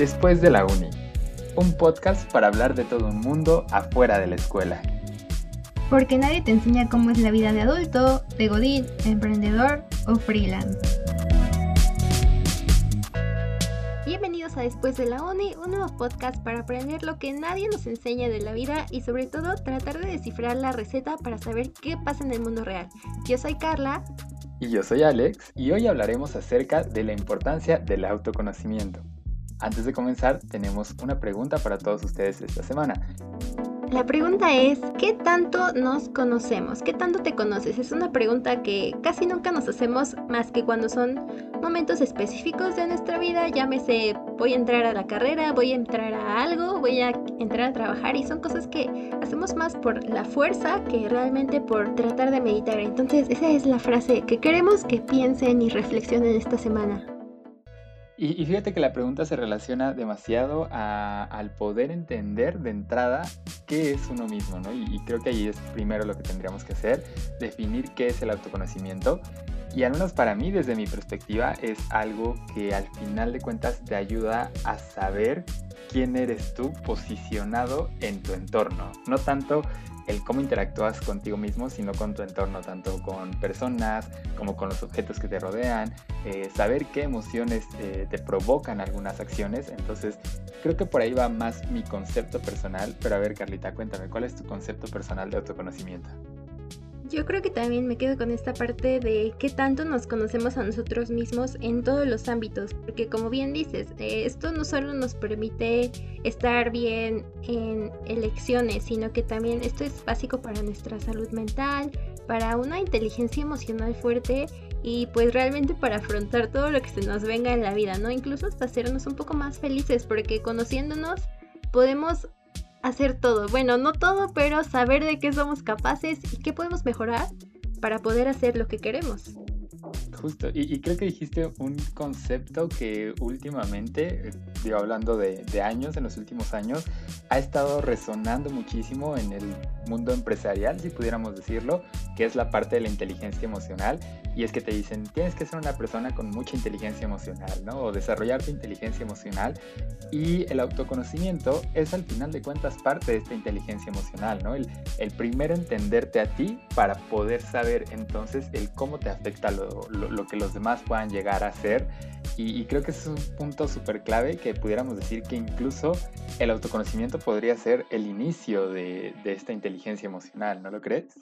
Después de la uni, un podcast para hablar de todo un mundo afuera de la escuela. Porque nadie te enseña cómo es la vida de adulto, de godín, emprendedor o freelance. Bienvenidos a Después de la Uni, un nuevo podcast para aprender lo que nadie nos enseña de la vida y sobre todo tratar de descifrar la receta para saber qué pasa en el mundo real. Yo soy Carla. Y yo soy Alex y hoy hablaremos acerca de la importancia del autoconocimiento. Antes de comenzar, tenemos una pregunta para todos ustedes esta semana. La pregunta es, ¿qué tanto nos conocemos? ¿Qué tanto te conoces? Es una pregunta que casi nunca nos hacemos más que cuando son momentos específicos de nuestra vida, llámese voy a entrar a la carrera, voy a entrar a algo, voy a entrar a trabajar y son cosas que hacemos más por la fuerza que realmente por tratar de meditar. Entonces esa es la frase que queremos que piensen y reflexionen esta semana. Y, fíjate que la pregunta se relaciona demasiado al poder entender de entrada qué es uno mismo, ¿no? Y, y, creo que ahí es primero lo que tendríamos que hacer, definir qué es el autoconocimiento. Y al menos para mí, desde mi perspectiva, es algo que al final de cuentas te ayuda a saber quién eres tú posicionado en tu entorno. No tanto el cómo interactúas contigo mismo, sino con tu entorno, tanto con personas como con los objetos que te rodean, eh, saber qué emociones eh, te provocan algunas acciones. Entonces, creo que por ahí va más mi concepto personal. Pero a ver, Carlita, cuéntame, ¿cuál es tu concepto personal de autoconocimiento? Yo creo que también me quedo con esta parte de qué tanto nos conocemos a nosotros mismos en todos los ámbitos, porque como bien dices, eh, esto no solo nos permite estar bien en elecciones, sino que también esto es básico para nuestra salud mental, para una inteligencia emocional fuerte y pues realmente para afrontar todo lo que se nos venga en la vida, ¿no? Incluso hasta hacernos un poco más felices, porque conociéndonos podemos hacer todo. Bueno, no todo, pero saber de qué somos capaces y qué podemos mejorar para poder hacer lo que queremos. Justo, y, creo que dijiste un concepto que últimamente, digo, hablando de, de, años, en los últimos años, ha estado resonando muchísimo en el mundo empresarial, si pudiéramos decirlo, que es la parte de la inteligencia emocional. Y es que te dicen, tienes que ser una persona con mucha inteligencia emocional, ¿no? O desarrollar tu inteligencia emocional. Y el autoconocimiento es al final de cuentas parte de esta inteligencia emocional, ¿no? El, el primero entenderte a ti para poder saber entonces el cómo te afecta lo, lo, que los demás puedan llegar a ser. Y, creo que ese es un punto súper clave que pudiéramos decir que incluso el autoconocimiento podría ser el inicio de, de esta inteligencia emocional, ¿no lo crees?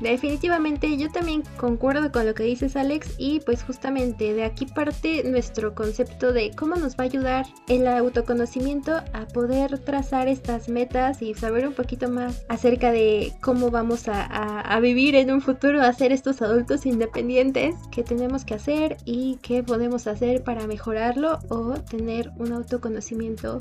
Definitivamente yo también concuerdo con lo que dices Alex y pues justamente de aquí parte nuestro concepto de cómo nos va a ayudar el autoconocimiento a poder trazar estas metas y saber un poquito más acerca de cómo vamos a, vivir en un futuro, a ser estos adultos independientes, qué tenemos que hacer y qué podemos hacer para mejorarlo o tener un autoconocimiento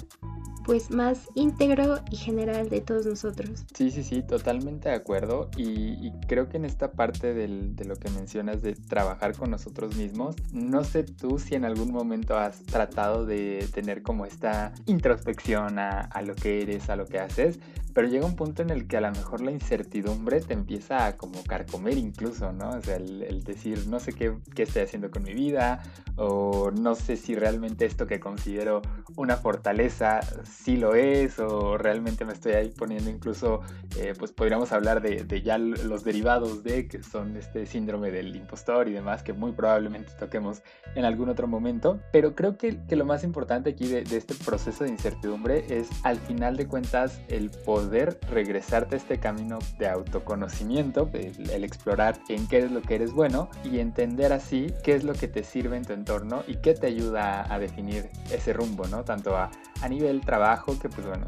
pues más íntegro y general de todos nosotros. Sí, sí, sí, totalmente de acuerdo y, creo que en esta parte de lo que mencionas de trabajar con nosotros mismos, no sé tú si en algún momento has tratado de tener como esta introspección a, a lo que eres, a lo que haces, pero llega un punto en el que a lo mejor la incertidumbre te empieza a como carcomer incluso, ¿no? O sea, el, decir, no sé qué, qué, estoy haciendo con mi vida, o no sé si realmente esto que considero una fortaleza sí lo es, o realmente me estoy ahí poniendo incluso, eh, pues podríamos hablar de, de, ya los derivados de, que son este síndrome del impostor y demás, que muy probablemente toquemos en algún otro momento, pero creo que, que lo más importante aquí de, de este proceso de incertidumbre es al final de cuentas el poder regresarte a este camino de autoconocimiento, el, explorar en qué es lo que eres bueno y entender así qué es lo que te sirve en tu entorno y qué te ayuda a, definir ese rumbo, ¿no? Tanto a, a nivel trabajo, que pues bueno,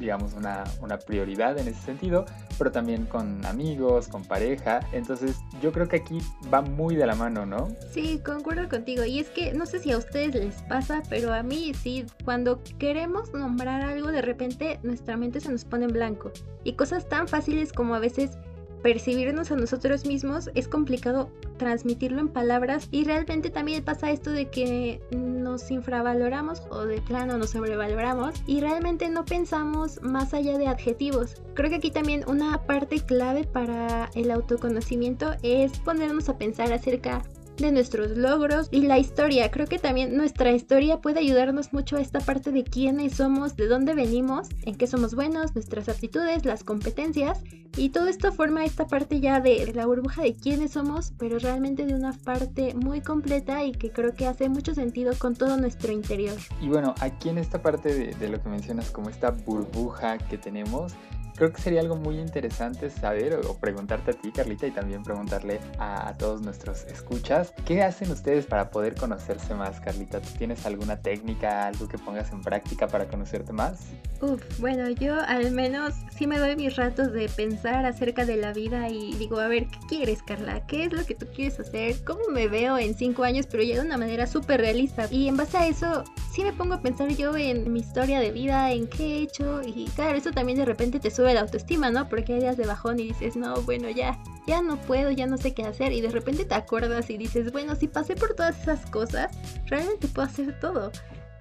digamos, una, una, prioridad en ese sentido, pero también con amigos, con pareja. Entonces yo creo que aquí va muy de la mano, ¿no? Sí, concuerdo contigo. Y es que no sé si a ustedes les pasa, pero a mí sí, cuando queremos nombrar algo, de repente nuestra mente se nos pone en blanco. Y cosas tan fáciles como a veces percibirnos a nosotros mismos es complicado transmitirlo en palabras y realmente también pasa esto de que nos infravaloramos o de plano nos sobrevaloramos y realmente no pensamos más allá de adjetivos. Creo que aquí también una parte clave para el autoconocimiento es ponernos a pensar acerca de nuestros logros y la historia. Creo que también nuestra historia puede ayudarnos mucho a esta parte de quiénes somos, de dónde venimos, en qué somos buenos, nuestras aptitudes, las competencias y todo esto forma esta parte ya de la burbuja de quiénes somos, pero realmente de una parte muy completa y que creo que hace mucho sentido con todo nuestro interior. Y bueno, aquí en esta parte de, de lo que mencionas como esta burbuja que tenemos, creo que sería algo muy interesante saber o, preguntarte a ti, Carlita, y también preguntarle a, todos nuestros escuchas, ¿qué hacen ustedes para poder conocerse más, Carlita? ¿Tú tienes alguna técnica, algo que pongas en práctica para conocerte más? Uf, bueno, yo al menos sí me doy mis ratos de pensar acerca de la vida y digo, a ver, ¿qué quieres, Carla? ¿Qué es lo que tú quieres hacer? ¿Cómo me veo en cinco años? Pero ya de una manera súper realista. Y en base a eso, sí me pongo a pensar yo en mi historia de vida, en qué he hecho. Y claro, eso también de repente te sube la autoestima, ¿no? Porque hay de bajón y dices, no, bueno, ya, ya no puedo, ya no sé qué hacer. Y de repente te acuerdas y dices, bueno, si pasé por todas esas cosas, realmente puedo hacer todo.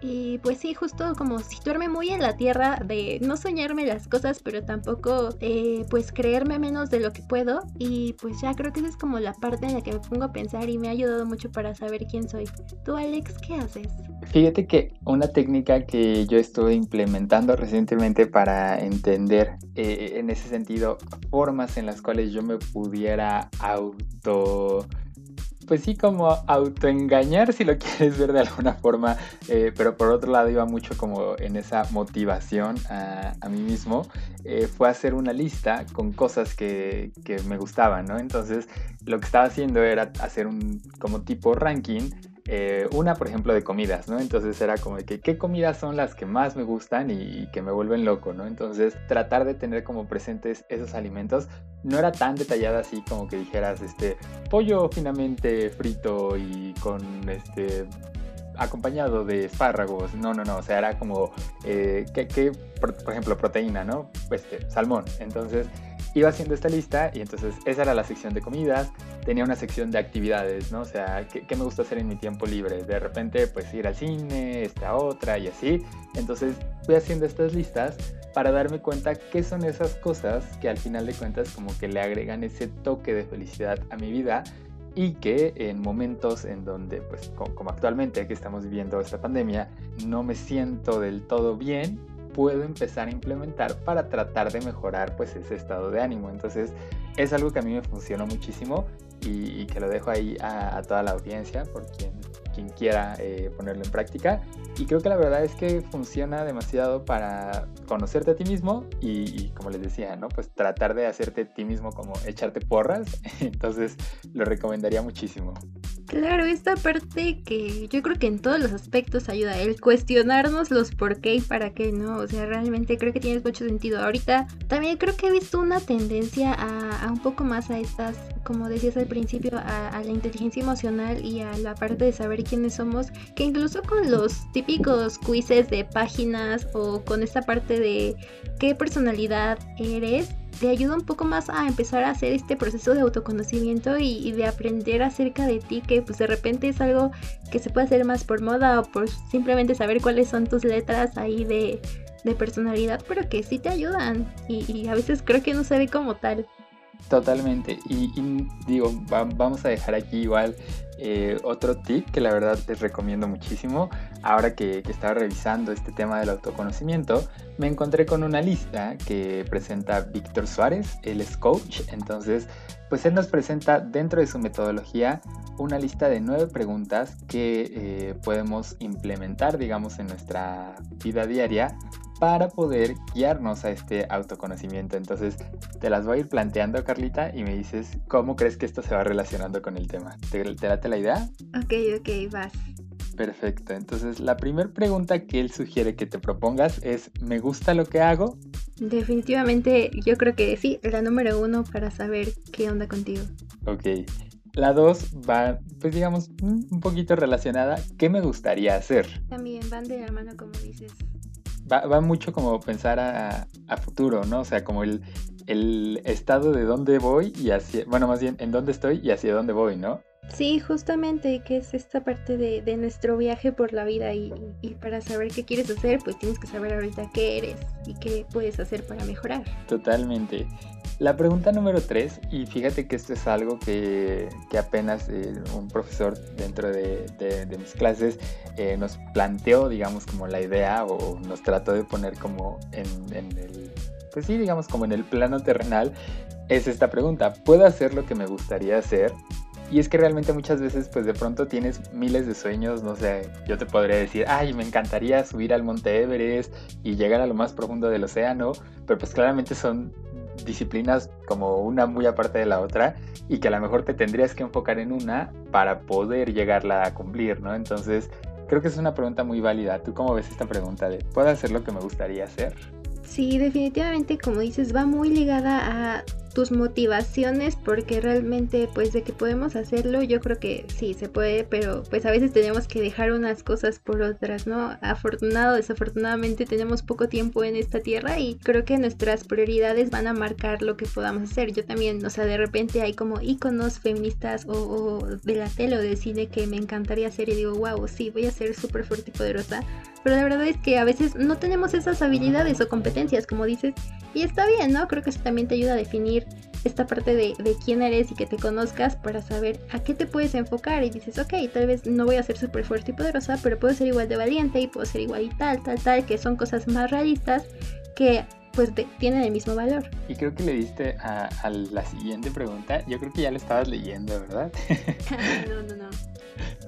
Y pues sí, justo como situarme muy en la tierra de no soñarme las cosas, pero tampoco eh, pues creerme menos de lo que puedo. Y pues ya creo que esa es como la parte en la que me pongo a pensar y me ha ayudado mucho para saber quién soy. ¿Tú, Alex, qué haces? Fíjate que una técnica que yo estuve implementando recientemente para entender eh, en ese sentido formas en las cuales yo me pudiera auto pues sí, como autoengañar, si lo quieres ver de alguna forma, eh, pero por otro lado iba mucho como en esa motivación a, mí mismo, eh, fue hacer una lista con cosas que, que, me gustaban, ¿no? Entonces, lo que estaba haciendo era hacer un como tipo ranking eh, una, por ejemplo, de comidas, ¿no? Entonces era como que qué comidas son las que más me gustan y, que me vuelven loco, ¿no? Entonces tratar de tener como presentes esos alimentos no era tan detallada así como que dijeras, este, pollo finamente frito y con este acompañado de espárragos. No, no, no. O sea, era como, eh, ¿qué, por, ejemplo, proteína, ¿no? Pues salmón. Entonces, iba haciendo esta lista y entonces esa era la sección de comidas, tenía una sección de actividades, ¿no? O sea, ¿qué, me gusta hacer en mi tiempo libre? De repente, pues ir al cine, esta otra y así. Entonces fui haciendo estas listas para darme cuenta qué son esas cosas que al final de cuentas como que le agregan ese toque de felicidad a mi vida y que en momentos en donde, pues como actualmente que estamos viviendo esta pandemia, no me siento del todo bien, puedo empezar a implementar para tratar de mejorar pues ese estado de ánimo. Entonces es algo que a mí me funcionó muchísimo y, que lo dejo ahí a, toda la audiencia por quien, quien quiera eh, ponerlo en práctica. Y creo que la verdad es que funciona demasiado para conocerte a ti mismo y, como les decía, ¿no? Pues tratar de hacerte a ti mismo como echarte porras. Entonces lo recomendaría muchísimo. Claro, esta parte que yo creo que en todos los aspectos ayuda, el cuestionarnos los por qué y para qué, ¿no? O sea, realmente creo que tienes mucho sentido. Ahorita también creo que he visto una tendencia a, un poco más a estas, como decías al principio, a, la inteligencia emocional y a la parte de saber quiénes somos, que incluso con los típicos quizzes de páginas o con esta parte de qué personalidad eres, te ayuda un poco más a empezar a hacer este proceso de autoconocimiento y, de aprender acerca de ti, que pues de repente es algo que se puede hacer más por moda o por simplemente saber cuáles son tus letras ahí de, personalidad, pero que sí te ayudan y, a veces creo que no se ve como tal. Totalmente. Y, digo, vamos a dejar aquí igual eh, otro tip que la verdad les recomiendo muchísimo. Ahora que, que, estaba revisando este tema del autoconocimiento, me encontré con una lista que presenta Víctor Suárez, él es coach. Entonces, pues él nos presenta dentro de su metodología una lista de nueve preguntas que eh, podemos implementar, digamos, en nuestra vida diaria para poder guiarnos a este autoconocimiento. Entonces, te las voy a ir planteando, Carlita, y me dices cómo crees que esto se va relacionando con el tema. ¿Te, te date la idea? Ok, ok, vas. Perfecto. Entonces, la primera pregunta que él sugiere que te propongas es, ¿me gusta lo que hago? Definitivamente, yo creo que sí, la número uno para saber qué onda contigo. Ok. La dos va, pues digamos, un poquito relacionada. ¿Qué me gustaría hacer? También van de la mano, como dices va, mucho como pensar a, futuro, ¿no? O sea, como el, el estado de dónde voy y hacia, bueno, más bien en dónde estoy y hacia dónde voy, ¿no? Sí, justamente, que es esta parte de, de nuestro viaje por la vida y, y, para saber qué quieres hacer, pues tienes que saber ahorita qué eres y qué puedes hacer para mejorar. Totalmente. La pregunta número tres, y fíjate que esto es algo que, que apenas eh, un profesor dentro de, de, mis clases eh, nos planteó, digamos, como la idea o nos trató de poner como en, en el, pues sí, digamos, como en el plano terrenal, es esta pregunta, ¿puedo hacer lo que me gustaría hacer? Y es que realmente muchas veces pues de pronto tienes miles de sueños, no sé, yo te podría decir, ay, me encantaría subir al Monte Everest y llegar a lo más profundo del océano, pero pues claramente son disciplinas como una muy aparte de la otra y que a lo mejor te tendrías que enfocar en una para poder llegarla a cumplir, ¿no? Entonces, creo que es una pregunta muy válida. ¿Tú cómo ves esta pregunta de, ¿puedo hacer lo que me gustaría hacer? Sí, definitivamente, como dices, va muy ligada a tus motivaciones porque realmente pues de que podemos hacerlo yo creo que sí se puede pero pues a veces tenemos que dejar unas cosas por otras no afortunado desafortunadamente tenemos poco tiempo en esta tierra y creo que nuestras prioridades van a marcar lo que podamos hacer. Yo también o sea de repente hay como iconos feministas o, de la tele o de cine que me encantaría hacer y digo wow sí voy a ser súper fuerte y poderosa pero la verdad es que a veces no tenemos esas habilidades o competencias como dices y está bien, ¿no? Creo que eso también te ayuda a definir esta parte de, de, quién eres y que te conozcas para saber a qué te puedes enfocar y dices, ok, tal vez no voy a ser súper fuerte y poderosa, pero puedo ser igual de valiente y puedo ser igual y tal, tal, tal, que son cosas más realistas que pues de, tienen el mismo valor. Y creo que le diste a, a, la siguiente pregunta, yo creo que ya lo estabas leyendo, ¿verdad? no, no, no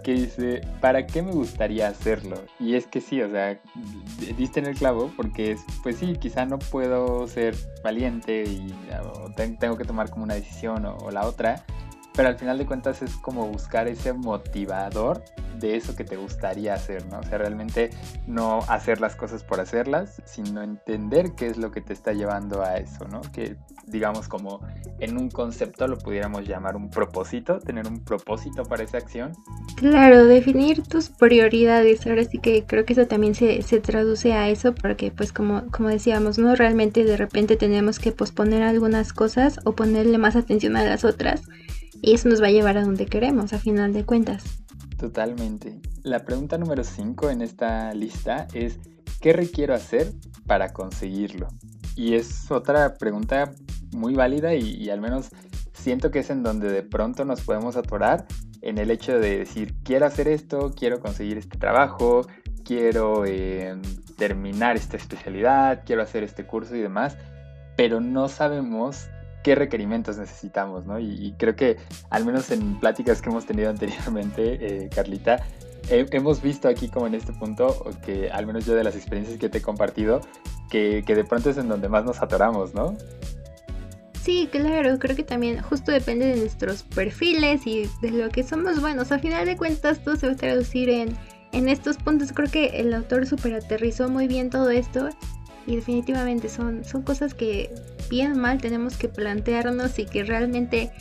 que dice, ¿para qué me gustaría hacerlo? Y es que sí, o sea, diste en el clavo porque es, pues sí, quizá no puedo ser valiente y tengo que tomar como una decisión o, o la otra, pero al final de cuentas es como buscar ese motivador de eso que te gustaría hacer, ¿no? O sea, realmente no hacer las cosas por hacerlas, sino entender qué es lo que te está llevando a eso, ¿no? Que digamos como en un concepto lo pudiéramos llamar un propósito, tener un propósito para esa acción. Claro, definir tus prioridades, ahora sí que creo que eso también se, se traduce a eso, porque pues como, como decíamos, ¿no? Realmente de repente tenemos que posponer algunas cosas o ponerle más atención a las otras y eso nos va a llevar a donde queremos, a final de cuentas. Totalmente. La pregunta número 5 en esta lista es, ¿qué requiero hacer para conseguirlo? Y es otra pregunta muy válida y, al menos siento que es en donde de pronto nos podemos atorar en el hecho de decir, quiero hacer esto, quiero conseguir este trabajo, quiero eh, terminar esta especialidad, quiero hacer este curso y demás, pero no sabemos qué requerimientos necesitamos, ¿no? Y, creo que al menos en pláticas que hemos tenido anteriormente, eh, Carlita, he, hemos visto aquí como en este punto, que al menos yo de las experiencias que te he compartido, que, que de pronto es en donde más nos atoramos, ¿no? Sí, claro, creo que también justo depende de nuestros perfiles y de lo que somos buenos. A final de cuentas todo se va a traducir en, en estos puntos. Creo que el autor super aterrizó muy bien todo esto y definitivamente son, son cosas que bien mal tenemos que plantearnos y que realmente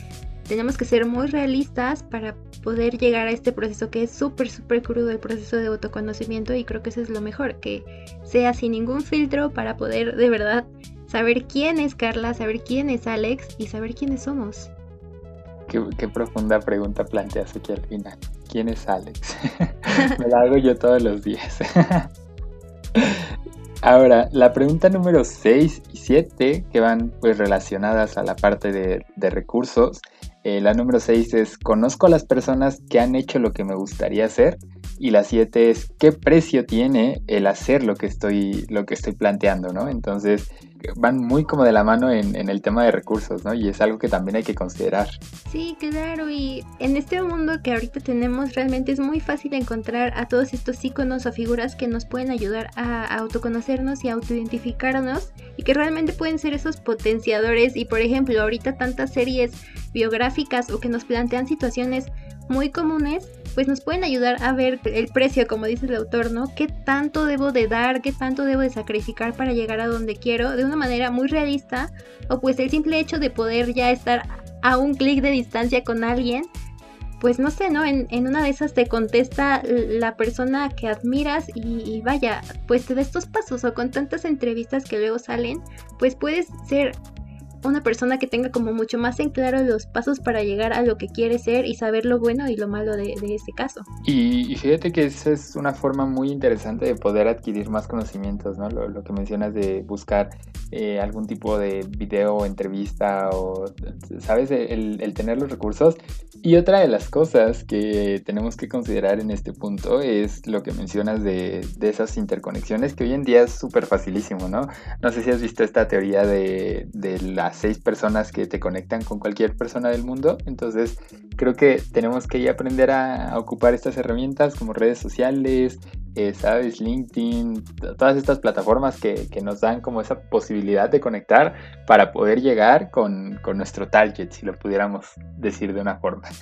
tenemos que ser muy realistas para poder llegar a este proceso que es súper, súper crudo, el proceso de autoconocimiento y creo que eso es lo mejor, que sea sin ningún filtro para poder de verdad saber quién es Carla, saber quién es Alex y saber quiénes somos. Qué, qué profunda pregunta planteas aquí al final. ¿Quién es Alex? Me la hago yo todos los días. Ahora, la pregunta número 6 y 7, que van pues relacionadas a la parte de, de recursos. Eh, la número 6 es, conozco a las personas que han hecho lo que me gustaría hacer. Y la 7 es, ¿qué precio tiene el hacer lo que estoy, lo que estoy planteando? ¿no? Entonces, van muy como de la mano en, en, el tema de recursos, ¿no? Y es algo que también hay que considerar. Sí, claro, y en este mundo que ahorita tenemos realmente es muy fácil encontrar a todos estos iconos o figuras que nos pueden ayudar a autoconocernos y autoidentificarnos y que realmente pueden ser esos potenciadores y por ejemplo ahorita tantas series biográficas o que nos plantean situaciones muy comunes, pues nos pueden ayudar a ver el precio, como dice el autor, ¿no? ¿Qué tanto debo de dar, qué tanto debo de sacrificar para llegar a donde quiero de una manera muy realista? O pues el simple hecho de poder ya estar a un clic de distancia con alguien, pues no sé, ¿no? En, una de esas te contesta la persona que admiras y, y vaya, pues te da estos pasos o con tantas entrevistas que luego salen, pues puedes ser una persona que tenga como mucho más en claro los pasos para llegar a lo que quiere ser y saber lo bueno y lo malo de, ese caso. Y, fíjate que esa es una forma muy interesante de poder adquirir más conocimientos, ¿no? Lo, que mencionas de buscar eh, algún tipo de video entrevista o, ¿sabes? El, el tener los recursos. Y otra de las cosas que tenemos que considerar en este punto es lo que mencionas de, de esas interconexiones que hoy en día es súper facilísimo, ¿no? No sé si has visto esta teoría de, de seis personas que te conectan con cualquier persona del mundo. Entonces, creo que tenemos que aprender a, ocupar estas herramientas como redes sociales, eh, ¿sabes? LinkedIn, todas estas plataformas que, nos dan como esa posibilidad de conectar para poder llegar con, con, nuestro target, si lo pudiéramos decir de una forma.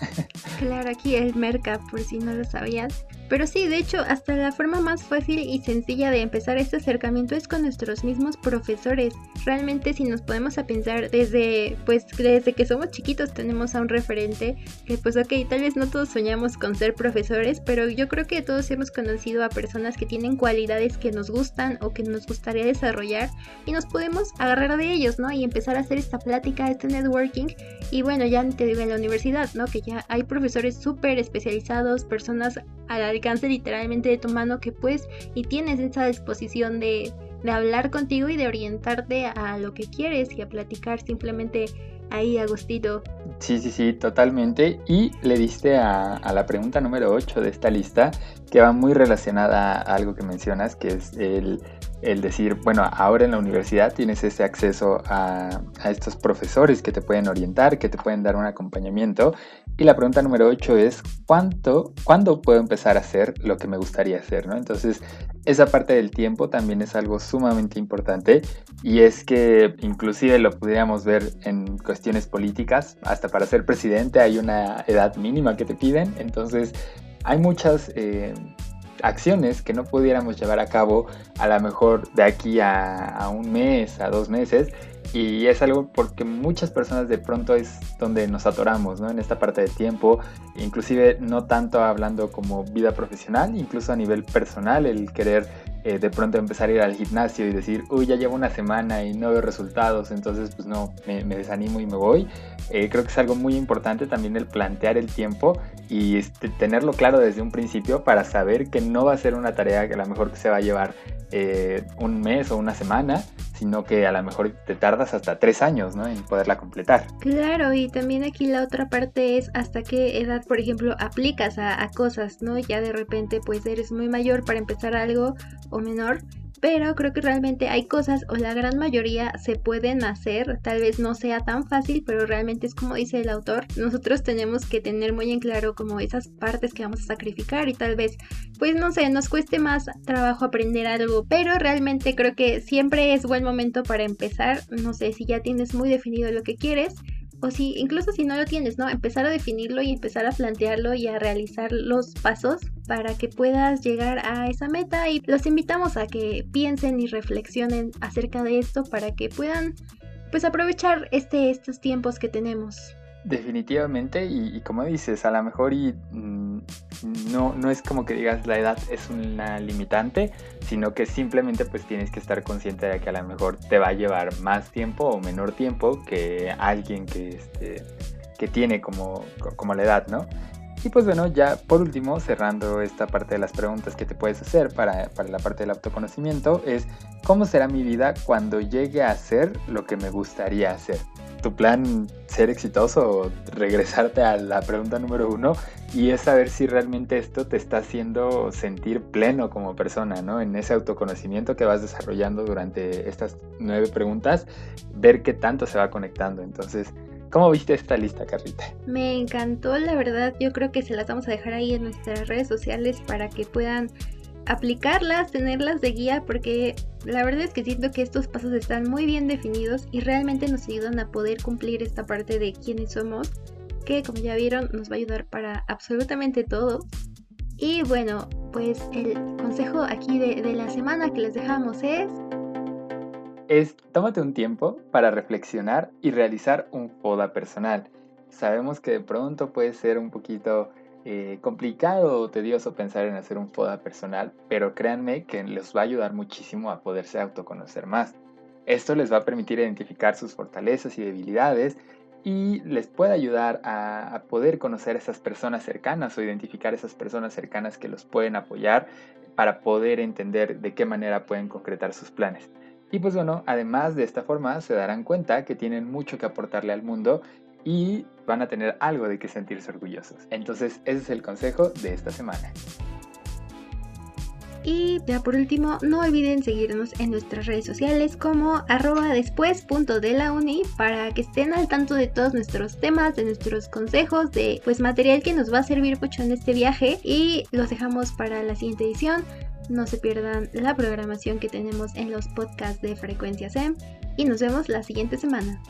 Claro, aquí el Merca, por si no lo sabías. Pero sí, de hecho, hasta la forma más fácil y sencilla de empezar este acercamiento es con nuestros mismos profesores. Realmente si nos podemos a pensar desde, pues, desde que somos chiquitos tenemos a un referente que pues ok, tal vez no todos soñamos con ser profesores, pero yo creo que todos hemos conocido a personas que tienen cualidades que nos gustan o que nos gustaría desarrollar y nos podemos agarrar de ellos, ¿no? Y empezar a hacer esta plática, este networking y bueno, ya te digo en la universidad, ¿no? Que ya hay profesores súper especializados, personas al alcance literalmente de tu mano que pues y tienes esa disposición de, de hablar contigo y de orientarte a lo que quieres y a platicar simplemente ahí Agustito. Sí, sí, sí, totalmente. Y le diste a, a, la pregunta número 8 de esta lista, que va muy relacionada a algo que mencionas, que es el el decir, bueno, ahora en la universidad tienes ese acceso a, estos profesores que te pueden orientar, que te pueden dar un acompañamiento. Y la pregunta número 8 es, ¿cuánto, ¿cuándo puedo empezar a hacer lo que me gustaría hacer? ¿no? Entonces, esa parte del tiempo también es algo sumamente importante y es que inclusive lo podríamos ver en cuestiones políticas, hasta para ser presidente hay una edad mínima que te piden, entonces hay muchas... Eh, acciones que no pudiéramos llevar a cabo a lo mejor de aquí a, un mes, a dos meses. Y es algo porque muchas personas de pronto es donde nos atoramos, ¿no? En esta parte de tiempo, inclusive no tanto hablando como vida profesional, incluso a nivel personal, el querer eh, de pronto empezar a ir al gimnasio y decir, uy, ya llevo una semana y no veo resultados, entonces pues no, me, desanimo y me voy. Eh, creo que es algo muy importante también el plantear el tiempo y este, tenerlo claro desde un principio para saber que no va a ser una tarea que a lo mejor que se va a llevar eh, un mes o una semana, sino que a lo mejor te tardas hasta tres años ¿no? en poderla completar. Claro, y también aquí la otra parte es hasta qué edad, por ejemplo, aplicas a, a cosas, ¿no? Ya de repente pues eres muy mayor para empezar algo o menor, pero creo que realmente hay cosas o la gran mayoría se pueden hacer, tal vez no sea tan fácil, pero realmente es como dice el autor, nosotros tenemos que tener muy en claro como esas partes que vamos a sacrificar y tal vez, pues no sé, nos cueste más trabajo aprender algo, pero realmente creo que siempre es buen momento para empezar, no sé si ya tienes muy definido lo que quieres, o si incluso si no lo tienes, ¿no? Empezar a definirlo y empezar a plantearlo y a realizar los pasos para que puedas llegar a esa meta y los invitamos a que piensen y reflexionen acerca de esto para que puedan pues aprovechar este, estos tiempos que tenemos. Definitivamente, y, como dices, a lo mejor y mm, no, no es como que digas la edad es una limitante, sino que simplemente pues tienes que estar consciente de que a lo mejor te va a llevar más tiempo o menor tiempo que alguien que, este, que tiene como, como la edad, ¿no? Y pues bueno, ya por último, cerrando esta parte de las preguntas que te puedes hacer para, para, la parte del autoconocimiento, es ¿cómo será mi vida cuando llegue a hacer lo que me gustaría hacer? Tu plan ser exitoso regresarte a la pregunta número uno y es saber si realmente esto te está haciendo sentir pleno como persona, ¿no? En ese autoconocimiento que vas desarrollando durante estas nueve preguntas, ver qué tanto se va conectando. Entonces, ¿cómo viste esta lista, Carrita? Me encantó, la verdad. Yo creo que se las vamos a dejar ahí en nuestras redes sociales para que puedan aplicarlas, tenerlas de guía, porque la verdad es que siento que estos pasos están muy bien definidos y realmente nos ayudan a poder cumplir esta parte de quiénes somos, que como ya vieron nos va a ayudar para absolutamente todo. Y bueno, pues el consejo aquí de, de la semana que les dejamos es... Es tómate un tiempo para reflexionar y realizar un FODA personal. Sabemos que de pronto puede ser un poquito eh, complicado o tedioso pensar en hacer un FODA personal, pero créanme que les va a ayudar muchísimo a poderse autoconocer más. Esto les va a permitir identificar sus fortalezas y debilidades y les puede ayudar a, poder conocer a esas personas cercanas o identificar esas personas cercanas que los pueden apoyar para poder entender de qué manera pueden concretar sus planes. Y pues bueno, además de esta forma se darán cuenta que tienen mucho que aportarle al mundo y van a tener algo de que sentirse orgullosos. Entonces ese es el consejo de esta semana. Y ya por último, no olviden seguirnos en nuestras redes sociales como arroba después de la uni para que estén al tanto de todos nuestros temas, de nuestros consejos, de pues material que nos va a servir mucho en este viaje y los dejamos para la siguiente edición. No se pierdan la programación que tenemos en los podcasts de Frecuencia SEM y nos vemos la siguiente semana.